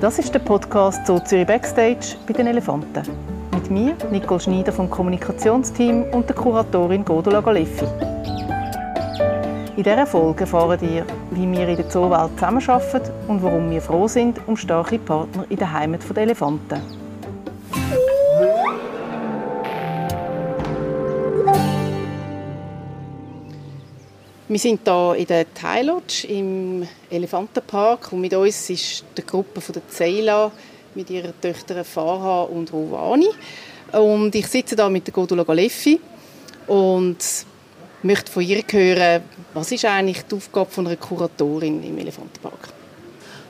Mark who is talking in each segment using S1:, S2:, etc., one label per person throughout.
S1: Das ist der Podcast zu Zürich Backstage bei den Elefanten. Mit mir, Nicole Schneider vom Kommunikationsteam und der Kuratorin Godola Galeffi. In dieser Folge erfahren ihr, wie wir in der Zoowelt zusammenarbeiten und warum wir froh sind um starke Partner in der Heimat der Elefanten. Wir sind hier in der Thai Lodge im Elefantenpark und mit uns ist die Gruppe von der Zeila mit ihren Töchtern Farha und Rovani. Und ich sitze hier mit der Godula Galeffi und möchte von ihr hören, was ist eigentlich die Aufgabe von einer Kuratorin im Elefantenpark?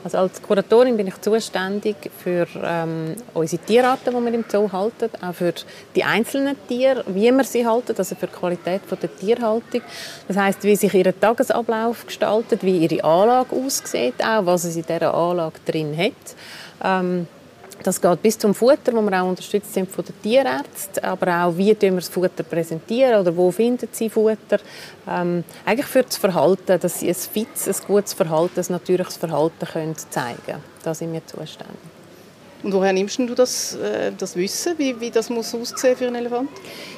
S2: Also als Kuratorin bin ich zuständig für ähm, unsere Tierarten, die wir im Zoo halten, auch für die einzelnen Tiere, wie wir sie halten, also für die Qualität der Tierhaltung. Das heißt, wie sich ihr Tagesablauf gestaltet, wie ihre Anlage aussieht, auch was es in dieser Anlage drin hat. Ähm, das geht bis zum Futter, wo wir auch unterstützt sind von den Tierärzten, aber auch wie wir das Futter präsentieren oder wo finden sie Futter. Ähm, eigentlich für das Verhalten, dass sie ein fits, ein gutes Verhalten, ein natürliches Verhalten können zeigen können. Da sind wir zuständig.
S1: Und woher nimmst du das, äh, das Wissen, wie, wie das muss aussehen für einen Elefant?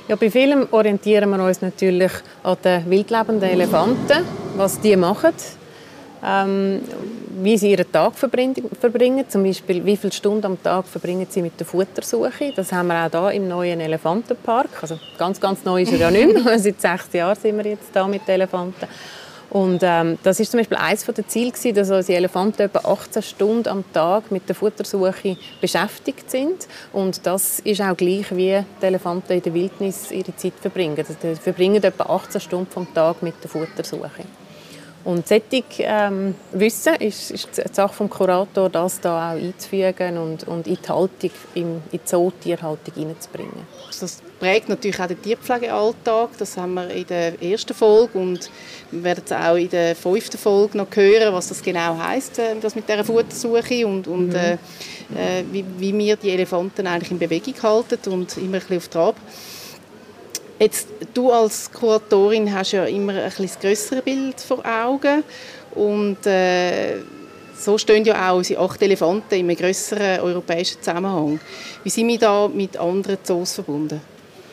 S2: Ja, bei vielem orientieren wir uns natürlich an den wildlebenden Elefanten, was die machen. Ähm, wie sie ihren Tag verbringen, zum Beispiel wie viele Stunden am Tag verbringen sie mit der Futtersuche. Das haben wir auch hier im neuen Elefantenpark. Also ganz, ganz neu ist er ja nicht mehr. Seit sechs Jahren sind wir jetzt da mit Elefanten. Und ähm, das ist zum Beispiel eines der Ziele dass unsere Elefanten etwa 18 Stunden am Tag mit der Futtersuche beschäftigt sind. Und das ist auch gleich, wie die Elefanten in der Wildnis ihre Zeit verbringen. Also, sie verbringen etwa 18 Stunden vom Tag mit der Futtersuche. Und solches ähm, Wissen ist, ist die Sache des Kurators, das da auch einzufügen und, und in die Haltung, in, in die Zootierhaltung hineinzubringen.
S1: Das prägt natürlich auch den Tierpflegealltag. Das haben wir in der ersten Folge und wir werden es auch in der fünften Folge noch hören, was das genau heißt, äh, das mit dieser Futtersuche und, und mhm. äh, äh, wie, wie wir die Elefanten eigentlich in Bewegung halten und immer ein bisschen auf Trab. Jetzt, du als Kuratorin hast ja immer ein bisschen das größere Bild vor Augen und äh, so stehen ja auch unsere acht Elefanten in einem größeren europäischen Zusammenhang. Wie sind wir da mit anderen Zoos verbunden?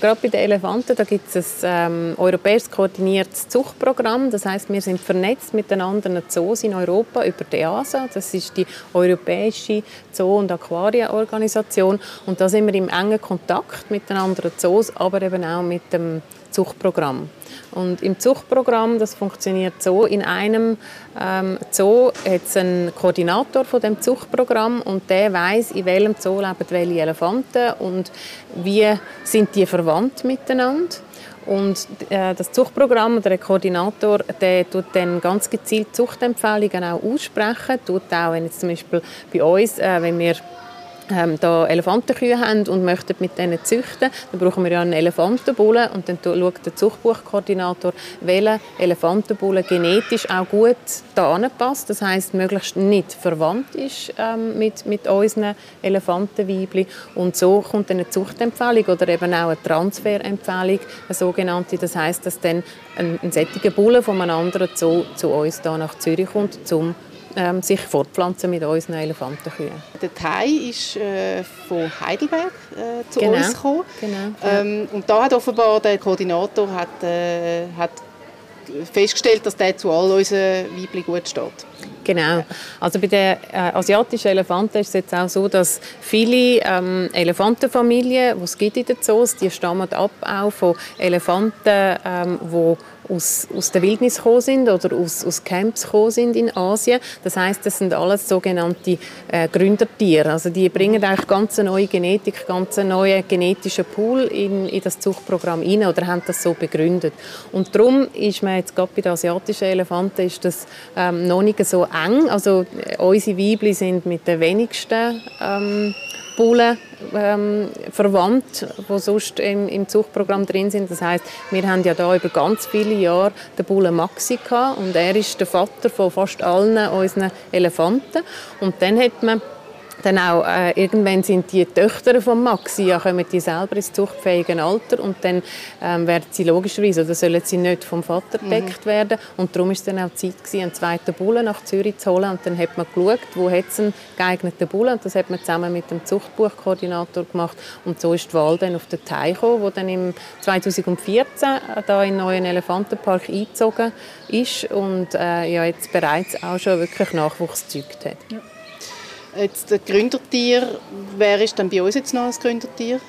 S2: Gerade bei den Elefanten da gibt es ein ähm, europäisch koordiniertes Zuchtprogramm. Das heißt, wir sind vernetzt mit den anderen Zoos in Europa über die EASA. Das ist die Europäische Zoo- und Aquarienorganisation. Und da sind wir im engen Kontakt mit den anderen Zoos, aber eben auch mit dem Zuchtprogramm. Und im Zuchtprogramm, das funktioniert so, in einem ähm, Zoo hat es einen Koordinator von dem Zuchtprogramm und der weiß, in welchem Zoo leben welche Elefanten und wie sind die verwandt miteinander. Und äh, das Zuchtprogramm oder der Koordinator, der tut dann ganz gezielt Zuchtempfehlungen auch aussprechen, tut auch, wenn jetzt zum Beispiel bei uns, äh, wenn wir ähm, da Elefantenkühe haben und möchten mit denen züchten, dann brauchen wir ja einen Elefantenbullen und dann schaut der Zuchtbuchkoordinator, welcher Elefantenbullen genetisch auch gut da anpasst, das heißt möglichst nicht verwandt ist ähm, mit, mit unseren Elefantenweibchen und so kommt eine Zuchtempfehlung oder eben auch eine Transferempfehlung, eine sogenannte, das heißt, dass dann ein, ein solcher Bullen von einem anderen Zoo zu uns da nach Zürich kommt, zum ähm, sich fortpflanzen mit unseren Elefantenkühen.
S1: Der Thai ist äh, von Heidelberg äh, zu genau. uns gekommen. Genau. Ähm, und da hat offenbar der Koordinator hat, äh, hat festgestellt, dass der zu all unseren Weibchen gut steht.
S2: Genau. Also bei den äh, asiatischen Elefanten ist es jetzt auch so, dass viele ähm, Elefantenfamilien, die es gibt in den Zoos, die stammen ab auch von Elefanten, ähm, die aus, aus der Wildnis gekommen sind oder aus, aus Camps gekommen sind in Asien. Das heißt, das sind alles sogenannte äh, Gründertiere. Also die bringen eigentlich ganz neue Genetik, ganz neuen genetischen Pool in, in das Zuchtprogramm rein oder haben das so begründet. Und darum ist man jetzt gerade bei den asiatischen Elefanten ist das ähm, noch nicht so eng. Also äh, unsere Weibli sind mit den wenigsten ähm, Bullen ähm, verwandt, die sonst im, im Zuchtprogramm drin sind. Das heißt, wir haben ja da über ganz viele Jahre den Bullen Maxi gehabt, und er ist der Vater von fast allen unseren Elefanten. Und dann hat man dann auch äh, irgendwann sind die Töchter von Maxi ja kommen die selber ins zuchtfähige Alter und dann ähm, werden sie logischerweise oder sollen sie nicht vom Vater gedeckt mhm. werden und darum ist dann auch Zeit gewesen, einen zweiten Bullen nach Zürich zu holen und dann hat man geschaut, wo hat es einen geeigneten Bullen und das hat man zusammen mit dem Zuchtbuchkoordinator gemacht und so ist die Wahl dann auf den Teich gekommen, wo dann im 2014 da in den neuen Elefantenpark eingezogen ist und äh, ja jetzt bereits auch schon wirklich Nachwuchs gezeugt hat. Ja.
S1: Jetzt das Gründertier, wer ist denn bei uns jetzt noch als Gründertier?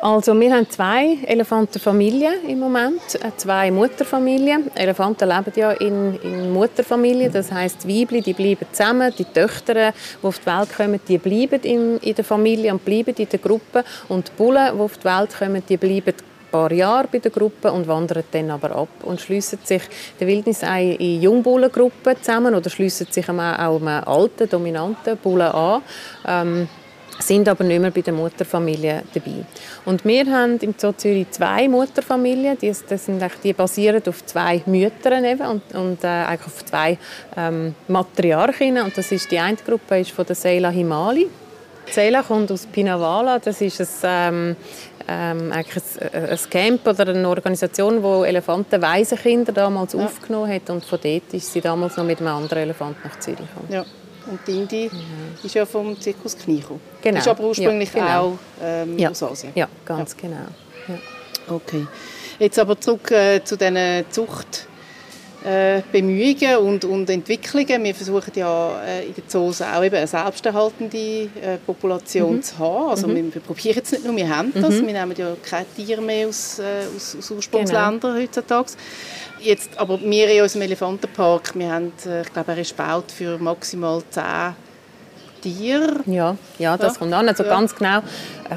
S2: Also wir haben zwei Elefantenfamilien im Moment, äh, zwei Mutterfamilien. Elefanten leben ja in, in Mutterfamilien, das heißt die Weibchen, die bleiben zusammen, die Töchter, die auf die Welt kommen, die bleiben in, in der Familie und bleiben in der Gruppe und die Bullen, die auf die Welt kommen, die bleiben paar Jahre bei der Gruppe und wandern dann aber ab und schließen sich der Wildnisei in Jungbullengruppen zusammen oder schließen sich auch einem alten, dominanten Bullen an. Ähm, sind aber nicht mehr bei der Mutterfamilie dabei. Und wir haben im Zoo Zürich zwei Mutterfamilien, die, das sind die basieren auf zwei Müttern eben und, und äh, eigentlich auf zwei ähm, Matriarchinnen. Und das ist, die eine Gruppe ist von der Seila Himali. Seila kommt aus Pinavala, das ist ein ähm, ähm, eigentlich ein, ein, Camp oder eine Organisation, die Elefantenwaisenkinder damals ja. aufgenommen hat und von dort ist sie damals noch mit einem anderen Elefant nach Zürich gekommen.
S1: Ja. Und die Indi mhm. ist ja vom Zirkus Kniecho. Genau. Ist aber ursprünglich ja, genau. auch ähm, ja. aus Asien.
S2: Ja, ganz genau.
S1: Okay. Jetzt aber zurück äh, zu diesen Zucht Bemühungen und, und Entwicklungen. Wir versuchen ja äh, in den Zoos auch eben eine selbsterhaltende äh, Population mhm. zu haben. Also mhm. wir, probieren es nicht nur, wir haben das. Mhm. Wir nehmen ja keine Tiere mehr aus, äh, aus, aus Ursprungsländern genau. heutzutage. Jetzt, aber wir in unserem Elefantenpark, wir haben, äh, ich glaube, er ist gebaut für maximal 10 Tiere.
S2: Ja, ja das ja. kommt an. Also ja. ganz genau äh,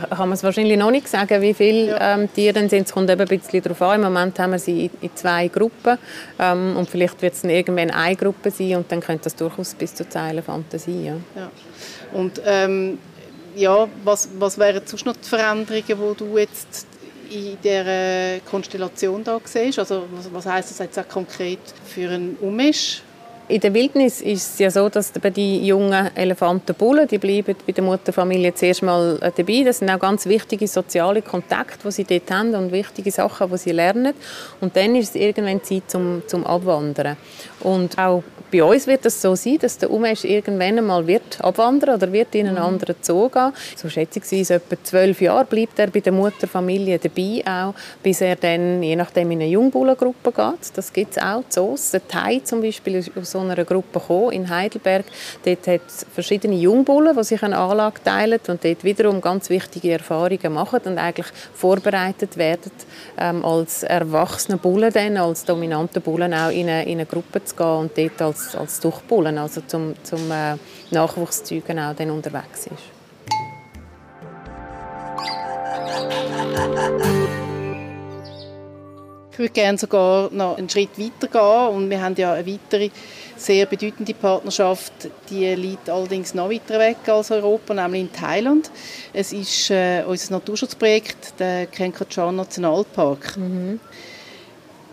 S2: kann man es wahrscheinlich noch nicht sagen, wie viele ja. ähm, Tiere sind. Es kommt eben ein bisschen darauf an. Im Moment haben wir sie in, in zwei Gruppen ähm, und vielleicht wird es dann irgendwann eine Gruppe sein und dann könnte das durchaus bis zu zehn Elefanten sein. Ja.
S1: ja. Und ähm, ja, was, was wären sonst noch die Veränderungen, die du jetzt in dieser Konstellation da siehst? Also was, was heisst das jetzt auch konkret für einen Umesch?
S2: In der Wildnis ist es ja so, dass die jungen Elefantenbullen, die bleiben bei der Mutterfamilie zuerst mal äh, dabei. Das sind auch ganz wichtige soziale Kontakte, die sie dort haben und wichtige Sachen, die sie lernen. Und dann ist es irgendwann Zeit zum, zum Abwandern. Und auch bei uns wird es so sein, dass der Umesch irgendwann einmal wird abwandern oder wird in einen mhm. anderen Zoo gehen. So schätzungsweise etwa zwölf Jahre bleibt er bei der Mutterfamilie dabei, auch, bis er dann je nachdem in eine Jungbullengruppe geht. Das gibt es auch Zoos. Der Thai zum Beispiel ist aus so einer Gruppe gekommen, in Heidelberg. Dort hat es verschiedene Jungbullen, die sich eine Anlage teilen und dort wiederum ganz wichtige Erfahrungen machen und eigentlich vorbereitet werden, ähm, als erwachsene Bullen dann, als dominante Bullen auch in eine, in eine Gruppe zu gehen und dort als als, als Durchbullen, also zum, zum äh, Nachwuchszeugen auch dann unterwegs ist.
S1: Ich würde gerne sogar noch einen Schritt weiter gehen und wir haben ja eine weitere sehr bedeutende Partnerschaft, die liegt allerdings noch weiter weg als Europa, nämlich in Thailand. Es ist äh, unser Naturschutzprojekt, der Kenkachan Nationalpark. Mhm.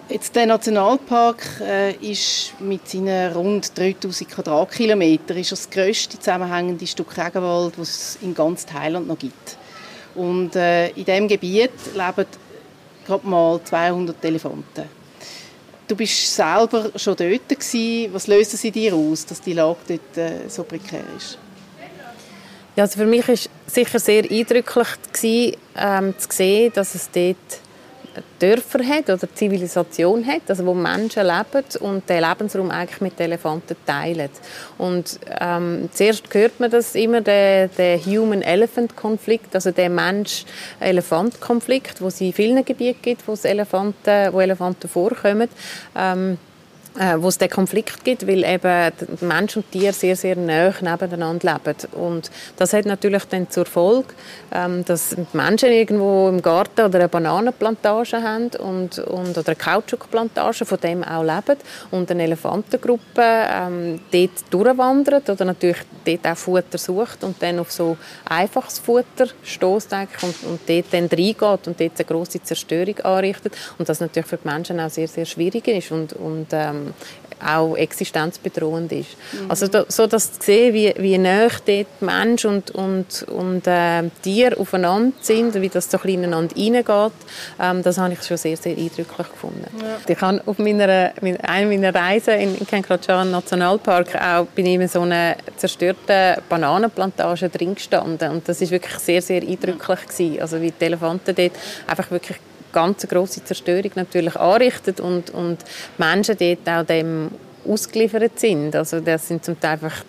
S1: Jetzt der Nationalpark äh, ist mit seinen rund 3000 Quadratkilometern ist das grösste zusammenhängende Stück Regenwald, das es in ganz Thailand noch gibt. Und äh, in diesem Gebiet leben gerade mal 200 Elefanten. Du bist selber schon dort gewesen. Was löst es in dir aus, dass die Lage dort äh, so prekär ist?
S2: Ja, also für mich war es sicher sehr eindrücklich gewesen, ähm, zu sehen, dass es dort Dörfer hat oder Zivilisation hat, also wo Menschen leben und den Lebensraum eigentlich mit Elefanten teilen. Und ähm, zuerst hört man das immer, der, der Human-Elephant-Konflikt, also der Mensch-Elefant-Konflikt, wo es in vielen Gebieten gibt, wo, Elefanten, wo Elefanten vorkommen. Ähm, äh, wo es den Konflikt gibt, weil eben Mensch und Tier sehr, sehr nah nebeneinander leben. Und das hat natürlich dann zur Folge, ähm, dass Menschen irgendwo im Garten oder eine Bananenplantage haben und, und, oder eine Kautschukplantage, von dem auch leben und eine Elefantengruppe ähm, dort durchwandert oder natürlich dort auch Futter sucht und dann auf so einfaches Futter stößt und, und dort dann reingeht und dort eine grosse Zerstörung anrichtet und das natürlich für die Menschen auch sehr, sehr schwierig ist und, und ähm, auch existenzbedrohend ist. Mhm. Also da, so dass zu sehen, wie, wie nah dort Mensch und, und, und äh, Tier aufeinander sind, wie das so ineinander reingeht, ähm, das habe ich schon sehr, sehr eindrücklich gefunden. Ja. Ich habe auf meiner, einer meiner Reisen in, in Kenkratschan Nationalpark auch bin ich in so einer zerstörten Bananenplantage drin gestanden und das ist wirklich sehr, sehr eindrücklich gewesen. Also wie die Elefanten dort einfach wirklich ganz große Zerstörung natürlich anrichtet und, und Menschen dort auch dem ausgeliefert sind. Also das sind zum Teil einfach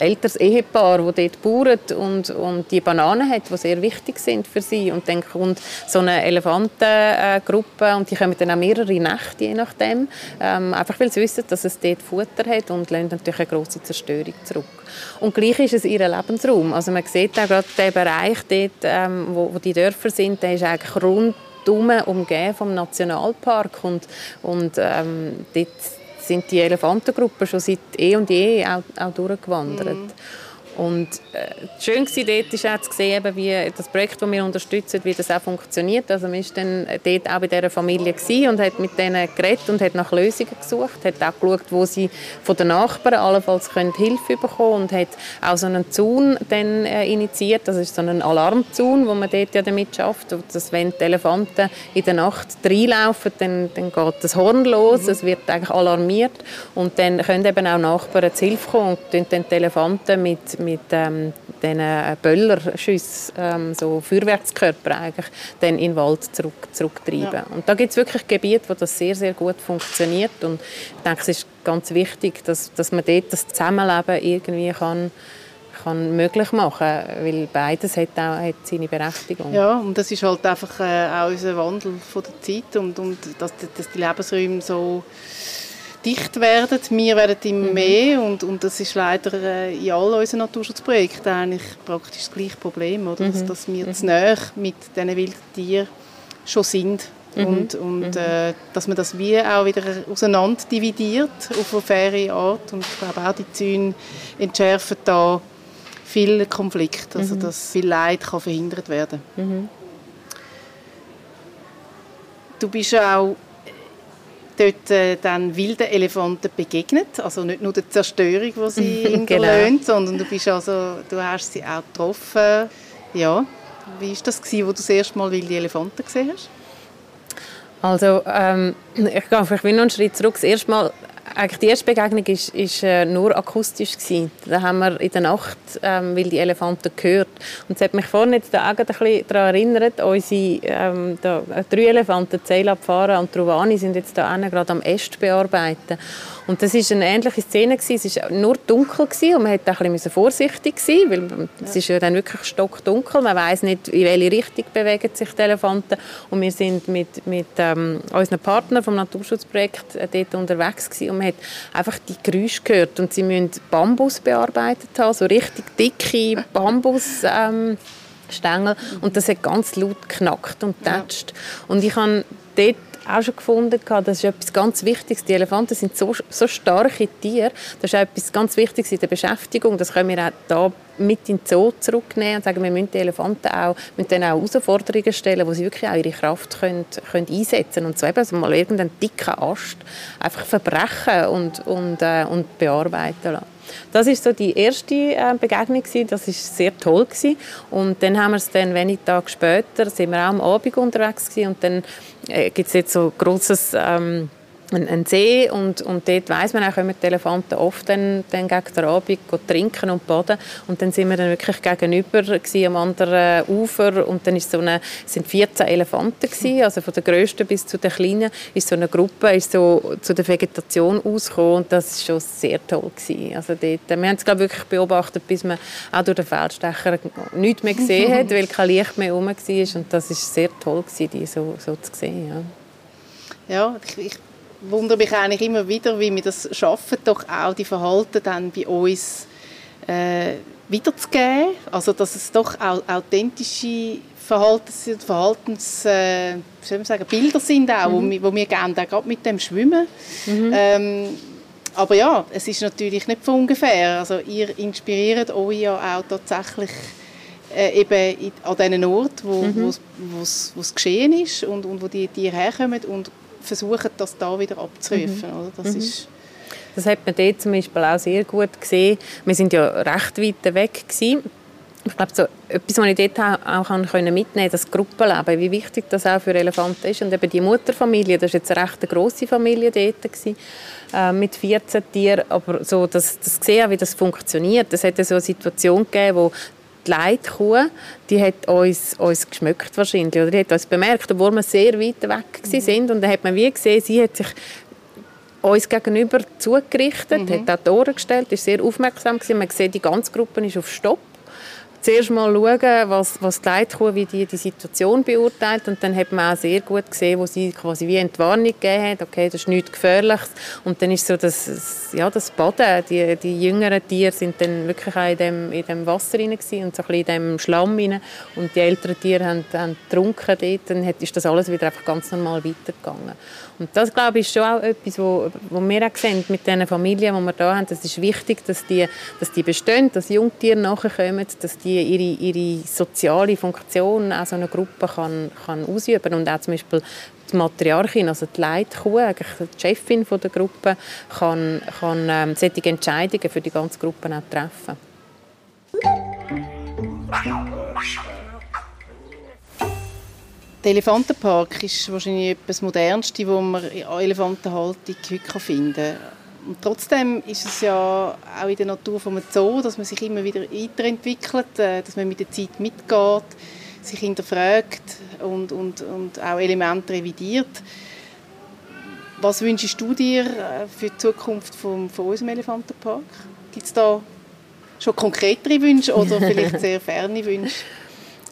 S2: ein älteres Ehepaar, das dort baut und, und die Bananen hat, die sehr wichtig sind für sie. Und dann kommt so eine Elefantengruppe und die kommen dann auch mehrere Nächte, je nachdem. Ähm, einfach weil sie wissen, dass es dort Futter hat und lassen natürlich eine grosse Zerstörung zurück. Und gleich ist es ihr Lebensraum. Also man sieht auch gerade den Bereich dort, ähm, wo, wo die Dörfer sind, der ist eigentlich rund umgeben vom Nationalpark und, und ähm, dort sind die Elefantengruppen schon seit eh und je auch, auch durchgewandert. Mhm. Und äh, schön war dort auch zu sehen, wie das Projekt, das wir unterstützen, wie das auch funktioniert. Also man war dann dort auch bei dieser Familie und hat mit denen geredet und hat nach Lösungen gesucht, hat auch geschaut, wo sie von den Nachbarn allenfalls Hilfe bekommen können und hat auch so einen Zaun dann, äh, initiiert. Das ist so ein Alarmzaun, wo man dort ja damit schafft, dass wenn die Elefanten in der Nacht reinlaufen, dann, dann geht das Horn los, mhm. es wird eigentlich alarmiert und dann können eben auch Nachbarn zu Hilfe kommen und dann die Elefanten mit mit ähm, diesen äh, Böllerschüssen, ähm, so Feuerwerkskörper eigentlich, dann in den Wald zurück, zurücktreiben. Ja. Und da gibt es wirklich Gebiete, wo das sehr, sehr gut funktioniert und ich denke, es ist ganz wichtig, dass, dass man dort das Zusammenleben irgendwie kann kann möglich machen weil beides hat auch hat seine Berechtigung.
S1: Ja, und das ist halt einfach äh, auch unser Wandel von der Zeit und, und dass, dass die Lebensräume so dicht werden. Wir werden immer mhm. mehr und, und das ist leider äh, in all unseren Naturschutzprojekten eigentlich praktisch das gleiche Problem, oder? Mhm. Dass, dass wir mhm. zu nahe mit diesen wilden Tieren schon sind. Mhm. Und, und mhm. äh, dass man das wie auch wieder auseinander dividiert auf eine faire Art. Und ich glaube auch die Zäune entschärfen da viel Konflikt, also mhm. dass viel Leid kann verhindert werden. Du bist ja auch dort äh, dann wilden Elefanten begegnet. Also nicht nur der Zerstörung, die sie hinterlassen, genau. sondern du, bist also, du hast sie auch getroffen. Ja. Wie war das, gewesen, wo du das erste Mal wilde Elefanten gesehen hast?
S2: Also, ähm, ich gehe vielleicht noch einen Schritt zurück. Das erste Mal eigentlich die erste Begegnung ist, ist äh, nur akustisch gewesen. Da haben wir in der Nacht ähm, weil die Elefanten gehört und es hat mich vorhin jetzt da auch ein bisschen daran erinnert, unsere ähm, da, äh, drei Elefanten, Zeila, Pfara und Truvani, sind jetzt da gerade am Est bearbeiten und das ist eine ähnliche Szene gewesen. Es war nur dunkel gewesen und man musste ein bisschen vorsichtig sein, weil es ist ja dann wirklich stockdunkel. Man weiß nicht, in welche Richtung bewegen sich die Elefanten. Und wir sind mit, mit ähm, unseren Partnern vom Naturschutzprojekt äh, dort unterwegs gewesen und man hat einfach die Geräusche gehört und sie müssen Bambus bearbeitet haben, so richtig dicke Bambus. Ähm, Stängel und das hat ganz laut geknackt und tätscht. Ja. Und ich habe dort auch schon gefunden, das ist etwas ganz Wichtiges. Die Elefanten sind so, so starke Tiere. Das ist auch etwas ganz Wichtiges in der Beschäftigung. Das können wir auch mit in den Zoo zurücknehmen und sagen, wir müssen die Elefanten auch, müssen auch Herausforderungen stellen, wo sie wirklich auch ihre Kraft können, können einsetzen können. Und so eben also mal irgendeinen dicken Ast einfach verbrechen und, und, äh, und bearbeiten lassen. Das ist so die erste äh, Begegnung. Das ist sehr toll. Und dann haben wir es dann wenige Tage später sind wir auch am Abend unterwegs und dann äh, gibt es jetzt so großes ähm, ein, ein See und, und dort weiss man auch, kommen die Elefanten oft dann, dann gegen den Abend trinken und baden und dann sind wir dann wirklich gegenüber am anderen Ufer und dann ist so eine, sind 14 Elefanten gewesen, also von der größten bis zu der kleinen ist so eine Gruppe ist so zu der Vegetation ausgekommen und das ist schon sehr toll gewesen. Also dort, wir haben es glaube wirklich beobachtet, bis man auch durch den Feldstecher nichts mehr gesehen hat, weil kein Licht mehr herum war und das ist sehr toll gewesen, die so, so zu sehen. Ja.
S1: Ja, ich, ich wundere mich eigentlich immer wieder, wie wir das schaffen, doch auch die Verhalten dann bei uns äh, wiederzugeben. Also dass es doch auch authentische Verhaltens, Verhaltens äh, sagen, Bilder sind, auch, mhm. wo, wir, wo wir gerne auch gerade mit dem schwimmen. Mhm. Ähm, aber ja, es ist natürlich nicht von ungefähr. Also ihr inspiriert euch ja auch tatsächlich äh, eben an diesen Ort, wo mhm. es geschehen ist und, und wo die Tiere herkommen und versuchen, das da wieder abzurufen. Mhm. Oder? Das
S2: mhm. ist das hat man dort zum Beispiel auch sehr gut gesehen. Wir sind ja recht weit weg gewesen. Ich glaube, so etwas, was ich dort auch mitnehmen konnte, das Gruppenleben, wie wichtig das auch für Elefanten ist. Und eben die Mutterfamilie, das war jetzt eine recht grosse Familie dort, gewesen, äh, mit 14 Tieren. Aber so, das, das sehen, wie das funktioniert. Es hat so eine Situation gegeben, wo die Leitkuh, die hat uns, uns geschmückt wahrscheinlich, oder die hat uns bemerkt, obwohl wir sehr weit weg mhm. sind. Und dann hat man wie gesehen, sie hat sich uns gegenüber zugerichtet, mhm. hat die Ohren gestellt, ist sehr aufmerksam gewesen. Man sieht, die ganze Gruppe ist auf Stopp zuerst mal schauen, was, was die Leitkuh, wie die die Situation beurteilt. Und dann hat man auch sehr gut gesehen, wo sie quasi wie Entwarnung gegeben hat, okay, das ist nichts Gefährliches. Und dann ist so das, ja, das Baden, die, die jüngeren Tiere sind dann wirklich auch in dem, in dem Wasser rein und so ein bisschen in dem Schlamm rein. Und die älteren Tiere haben, haben getrunken dort, dann ist das alles wieder einfach ganz normal weitergegangen. Und das, glaube ich, ist schon auch etwas, wo, wo wir auch sehen mit den Familien, die wir hier haben. Das ist wichtig, dass die, dass die bestehen, dass Jungtiere nachkommen, dass die ihre, ihre soziale Funktion auch so eine Gruppe kann, kann ausüben und auch zum Beispiel die Matriarchin, also die Leitkuh, die Chefin der Gruppe, kann, kann ähm, solche Entscheidungen für die ganze Gruppe auch treffen.
S1: Der Elefantenpark ist wahrscheinlich das Modernste, was man in Elefantenhaltung heute finden kann. Und trotzdem ist es ja auch in der Natur vom Zoo, dass man sich immer wieder weiterentwickelt, äh, dass man mit der Zeit mitgeht, sich hinterfragt und, und, und auch Elemente revidiert. Was wünschst du dir äh, für die Zukunft von, von unserem Elefantenpark? Gibt es da schon konkretere Wünsche oder vielleicht sehr ferne Wünsche?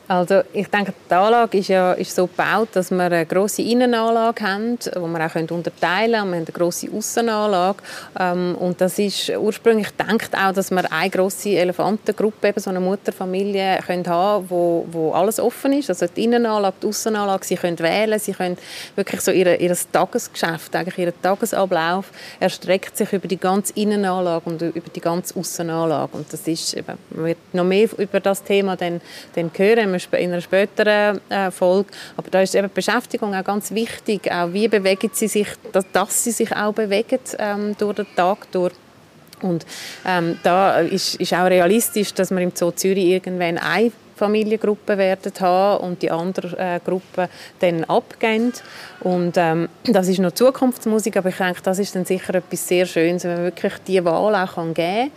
S2: Also ich denke, die Anlage ist, ja, ist so gebaut, dass wir eine grosse Innenanlage haben, die wir auch unterteilen können. Wir haben eine grosse Aussenanlage. Ähm, und das ist ursprünglich gedacht auch, dass wir eine grosse Elefantengruppe, eben so eine Mutterfamilie, können haben wo, wo alles offen ist. Also die Innenanlage, die Aussenanlage, sie können wählen, sie können wirklich so ihr, ihr Tagesgeschäft, eigentlich ihren Tagesablauf erstreckt sich über die ganze Innenanlage und über die ganze Aussenanlage. Und das ist, eben, man wird noch mehr über das Thema dann, dann hören in einer späteren äh, Folge. Aber da ist eben die Beschäftigung auch ganz wichtig. Auch wie bewegen sie sich, dass, dass sie sich auch bewegen ähm, durch den Tag durch. Und ähm, da ist, ist auch realistisch, dass man im Zoo Zürich irgendwann eine Familiengruppe werden haben und die andere äh, Gruppe dann abgehen. Und ähm, das ist noch Zukunftsmusik, aber ich denke, das ist dann sicher etwas sehr Schönes, wenn man wirklich diese Wahl auch geben kann.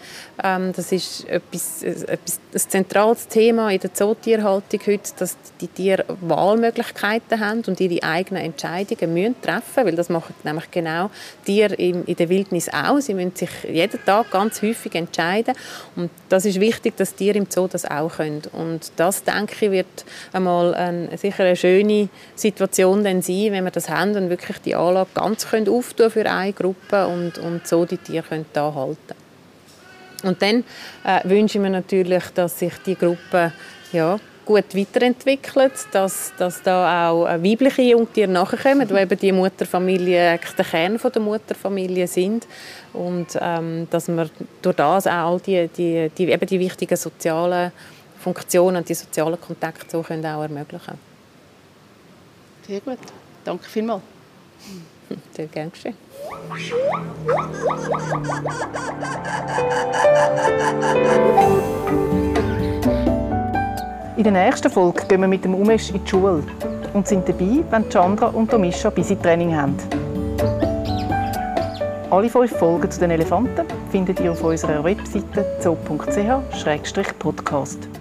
S2: Ähm, das ist etwas, etwas, ein zentrales Thema in der Zootierhaltung heute, dass die Tiere Wahlmöglichkeiten haben und ihre eigenen Entscheidungen müssen treffen weil das machen nämlich genau Tiere in, in der Wildnis auch. Sie müssen sich jeden Tag ganz häufig entscheiden und das ist wichtig, dass Tiere im Zoo das auch können. Und das, denke ich, wird einmal ein, sicher eine schöne Situation dann sein, wenn wir das haben und wirklich die Anlage ganz können für eine Gruppe und, und so die Tiere können da halten. Und dann äh, wünsche ich mir natürlich, dass sich die Gruppe ja, gut weiterentwickelt, dass, dass da auch weibliche Jungtiere nachkommen, die eben die Mutterfamilie, der Kern der Mutterfamilie sind. Und ähm, dass wir durch das auch all die, die, die, eben die wichtigen sozialen Funktionen und die sozialen Kontakte so können auch ermöglichen
S1: Sehr gut. Danke vielmals.
S2: Sehr gerne geschehen.
S1: In der nächsten Folge gehen wir mit dem Umesh in die Schule und sind dabei, wenn Chandra und Tomisha Busy Training haben. Alle fünf Folgen zu den Elefanten findet ihr auf unserer Webseite zoo.ch-podcast.